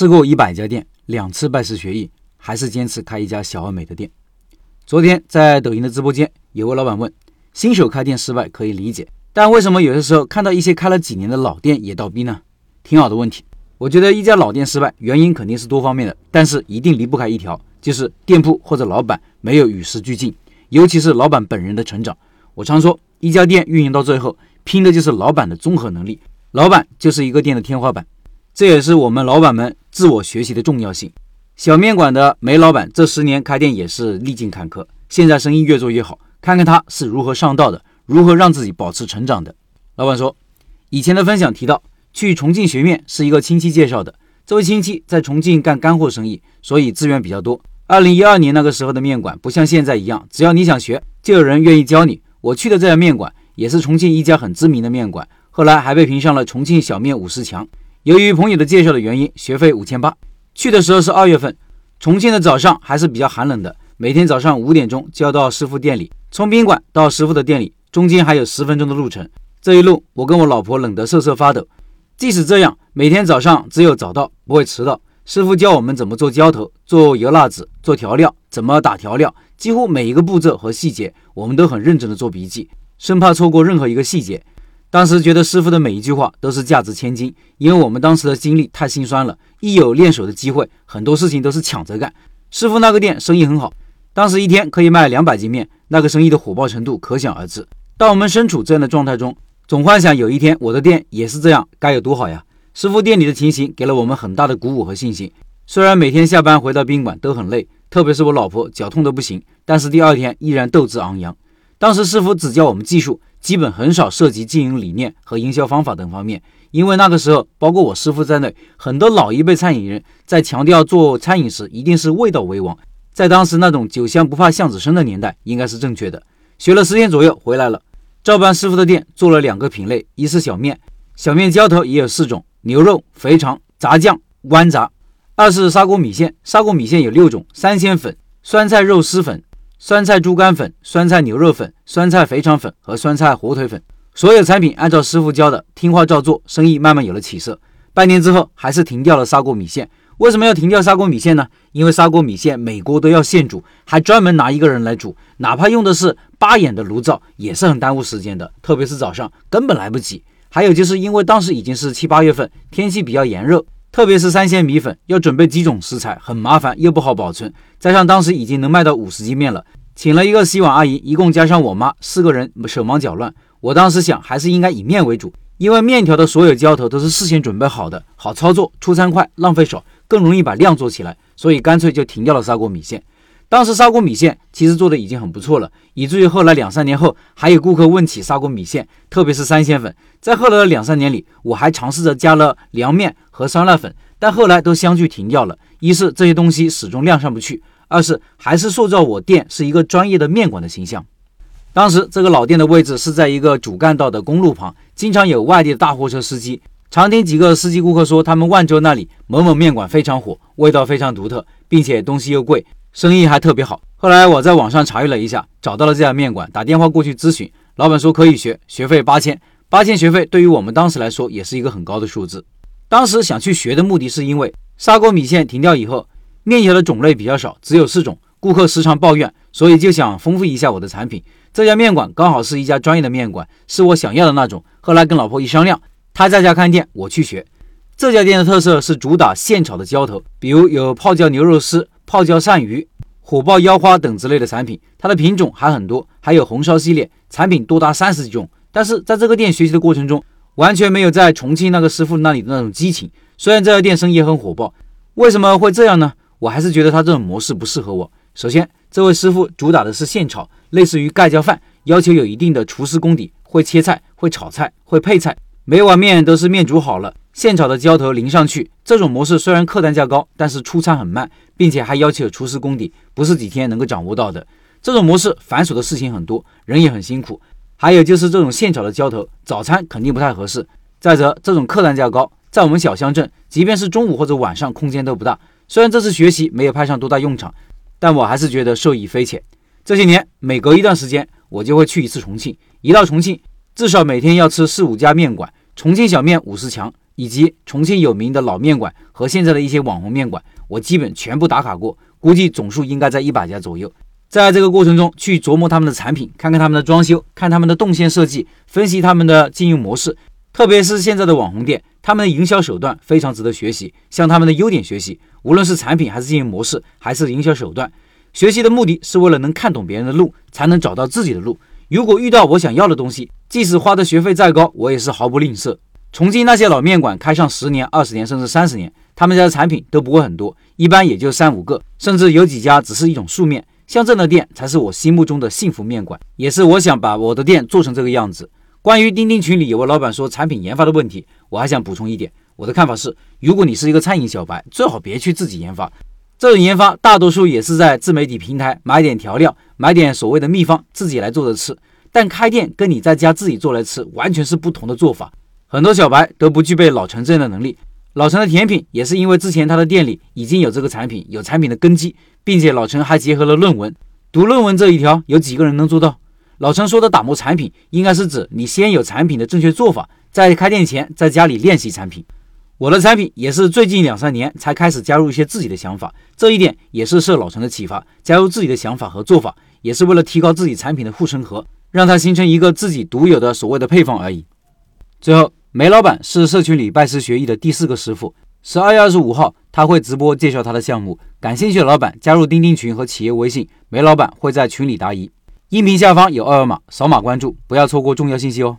试过一百家店，两次拜师学艺，还是坚持开一家小而美的店。昨天在抖音的直播间，有位老板问：新手开店失败可以理解，但为什么有些时候看到一些开了几年的老店也倒闭呢？挺好的问题。我觉得一家老店失败原因肯定是多方面的，但是一定离不开一条，就是店铺或者老板没有与时俱进，尤其是老板本人的成长。我常说，一家店运营到最后，拼的就是老板的综合能力，老板就是一个店的天花板。这也是我们老板们自我学习的重要性。小面馆的梅老板这十年开店也是历尽坎坷，现在生意越做越好。看看他是如何上道的，如何让自己保持成长的。老板说，以前的分享提到，去重庆学面是一个亲戚介绍的。这位亲戚在重庆干干货生意，所以资源比较多。二零一二年那个时候的面馆不像现在一样，只要你想学，就有人愿意教你。我去的这家面馆也是重庆一家很知名的面馆，后来还被评上了重庆小面五十强。由于朋友的介绍的原因，学费五千八。去的时候是二月份，重庆的早上还是比较寒冷的。每天早上五点钟就要到师傅店里，从宾馆到师傅的店里，中间还有十分钟的路程。这一路，我跟我老婆冷得瑟瑟发抖。即使这样，每天早上只有早到，不会迟到。师傅教我们怎么做浇头、做油辣子、做调料，怎么打调料，几乎每一个步骤和细节，我们都很认真的做笔记，生怕错过任何一个细节。当时觉得师傅的每一句话都是价值千金，因为我们当时的经历太心酸了。一有练手的机会，很多事情都是抢着干。师傅那个店生意很好，当时一天可以卖两百斤面，那个生意的火爆程度可想而知。当我们身处这样的状态中，总幻想有一天我的店也是这样，该有多好呀！师傅店里的情形给了我们很大的鼓舞和信心。虽然每天下班回到宾馆都很累，特别是我老婆脚痛得不行，但是第二天依然斗志昂扬。当时师傅只教我们技术。基本很少涉及经营理念和营销方法等方面，因为那个时候，包括我师傅在内，很多老一辈餐饮人在强调做餐饮时一定是味道为王。在当时那种酒香不怕巷子深的年代，应该是正确的。学了十天左右回来了，照搬师傅的店做了两个品类：一是小面，小面浇头也有四种，牛肉、肥肠、炸酱、豌杂；二是砂锅米线，砂锅米线有六种：三鲜粉、酸菜肉丝粉。酸菜猪肝粉、酸菜牛肉粉、酸菜肥肠粉和酸菜火腿粉，所有产品按照师傅教的听话照做，生意慢慢有了起色。半年之后，还是停掉了砂锅米线。为什么要停掉砂锅米线呢？因为砂锅米线每锅都要现煮，还专门拿一个人来煮，哪怕用的是八眼的炉灶，也是很耽误时间的，特别是早上根本来不及。还有就是因为当时已经是七八月份，天气比较炎热。特别是三鲜米粉要准备几种食材，很麻烦又不好保存。加上当时已经能卖到五十斤面了，请了一个洗碗阿姨，一共加上我妈四个人手忙脚乱。我当时想，还是应该以面为主，因为面条的所有浇头都是事先准备好的，好操作，出餐快，浪费少，更容易把量做起来。所以干脆就停掉了砂锅米线。当时砂锅米线其实做的已经很不错了，以至于后来两三年后还有顾客问起砂锅米线，特别是三鲜粉。在后来的两三年里，我还尝试着加了凉面和酸辣粉，但后来都相继停掉了。一是这些东西始终量上不去，二是还是塑造我店是一个专业的面馆的形象。当时这个老店的位置是在一个主干道的公路旁，经常有外地的大货车司机，常听几个司机顾客说，他们万州那里某某面馆非常火，味道非常独特，并且东西又贵。生意还特别好。后来我在网上查阅了一下，找到了这家面馆，打电话过去咨询，老板说可以学，学费八千。八千学费对于我们当时来说也是一个很高的数字。当时想去学的目的是因为砂锅米线停掉以后，面条的种类比较少，只有四种，顾客时常抱怨，所以就想丰富一下我的产品。这家面馆刚好是一家专业的面馆，是我想要的那种。后来跟老婆一商量，她在家开店，我去学。这家店的特色是主打现炒的浇头，比如有泡椒牛肉丝。泡椒鳝鱼、火爆腰花等之类的产品，它的品种还很多，还有红烧系列产品多达三十几种。但是在这个店学习的过程中，完全没有在重庆那个师傅那里的那种激情。虽然这家店生意很火爆，为什么会这样呢？我还是觉得他这种模式不适合我。首先，这位师傅主打的是现炒，类似于盖浇饭，要求有一定的厨师功底，会切菜、会炒菜、会配菜，每碗面都是面煮好了。现炒的浇头淋上去，这种模式虽然客单价高，但是出餐很慢，并且还要求有厨师功底，不是几天能够掌握到的。这种模式繁琐的事情很多，人也很辛苦。还有就是这种现炒的浇头，早餐肯定不太合适。再者，这种客单价高，在我们小乡镇，即便是中午或者晚上，空间都不大。虽然这次学习没有派上多大用场，但我还是觉得受益匪浅。这些年，每隔一段时间，我就会去一次重庆。一到重庆，至少每天要吃四五家面馆。重庆小面五十强，以及重庆有名的老面馆和现在的一些网红面馆，我基本全部打卡过，估计总数应该在一百家左右。在这个过程中，去琢磨他们的产品，看看他们的装修，看他们的动线设计，分析他们的经营模式，特别是现在的网红店，他们的营销手段非常值得学习，向他们的优点学习，无论是产品还是经营模式，还是营销手段。学习的目的是为了能看懂别人的路，才能找到自己的路。如果遇到我想要的东西，即使花的学费再高，我也是毫不吝啬。重庆那些老面馆开上十年、二十年，甚至三十年，他们家的产品都不会很多，一般也就三五个，甚至有几家只是一种素面。像这样的店才是我心目中的幸福面馆，也是我想把我的店做成这个样子。关于钉钉群里有位老板说产品研发的问题，我还想补充一点，我的看法是，如果你是一个餐饮小白，最好别去自己研发。这种研发大多数也是在自媒体平台买点调料，买点所谓的秘方，自己来做着吃。但开店跟你在家自己做来吃完全是不同的做法。很多小白都不具备老陈这样的能力。老陈的甜品也是因为之前他的店里已经有这个产品，有产品的根基，并且老陈还结合了论文。读论文这一条，有几个人能做到？老陈说的打磨产品，应该是指你先有产品的正确做法，在开店前在家里练习产品。我的产品也是最近两三年才开始加入一些自己的想法，这一点也是受老陈的启发，加入自己的想法和做法，也是为了提高自己产品的护城河，让它形成一个自己独有的所谓的配方而已。最后，梅老板是社群里拜师学艺的第四个师傅，十二月二十五号他会直播介绍他的项目，感兴趣的老板加入钉钉群和企业微信，梅老板会在群里答疑。音频下方有二维码，扫码关注，不要错过重要信息哦。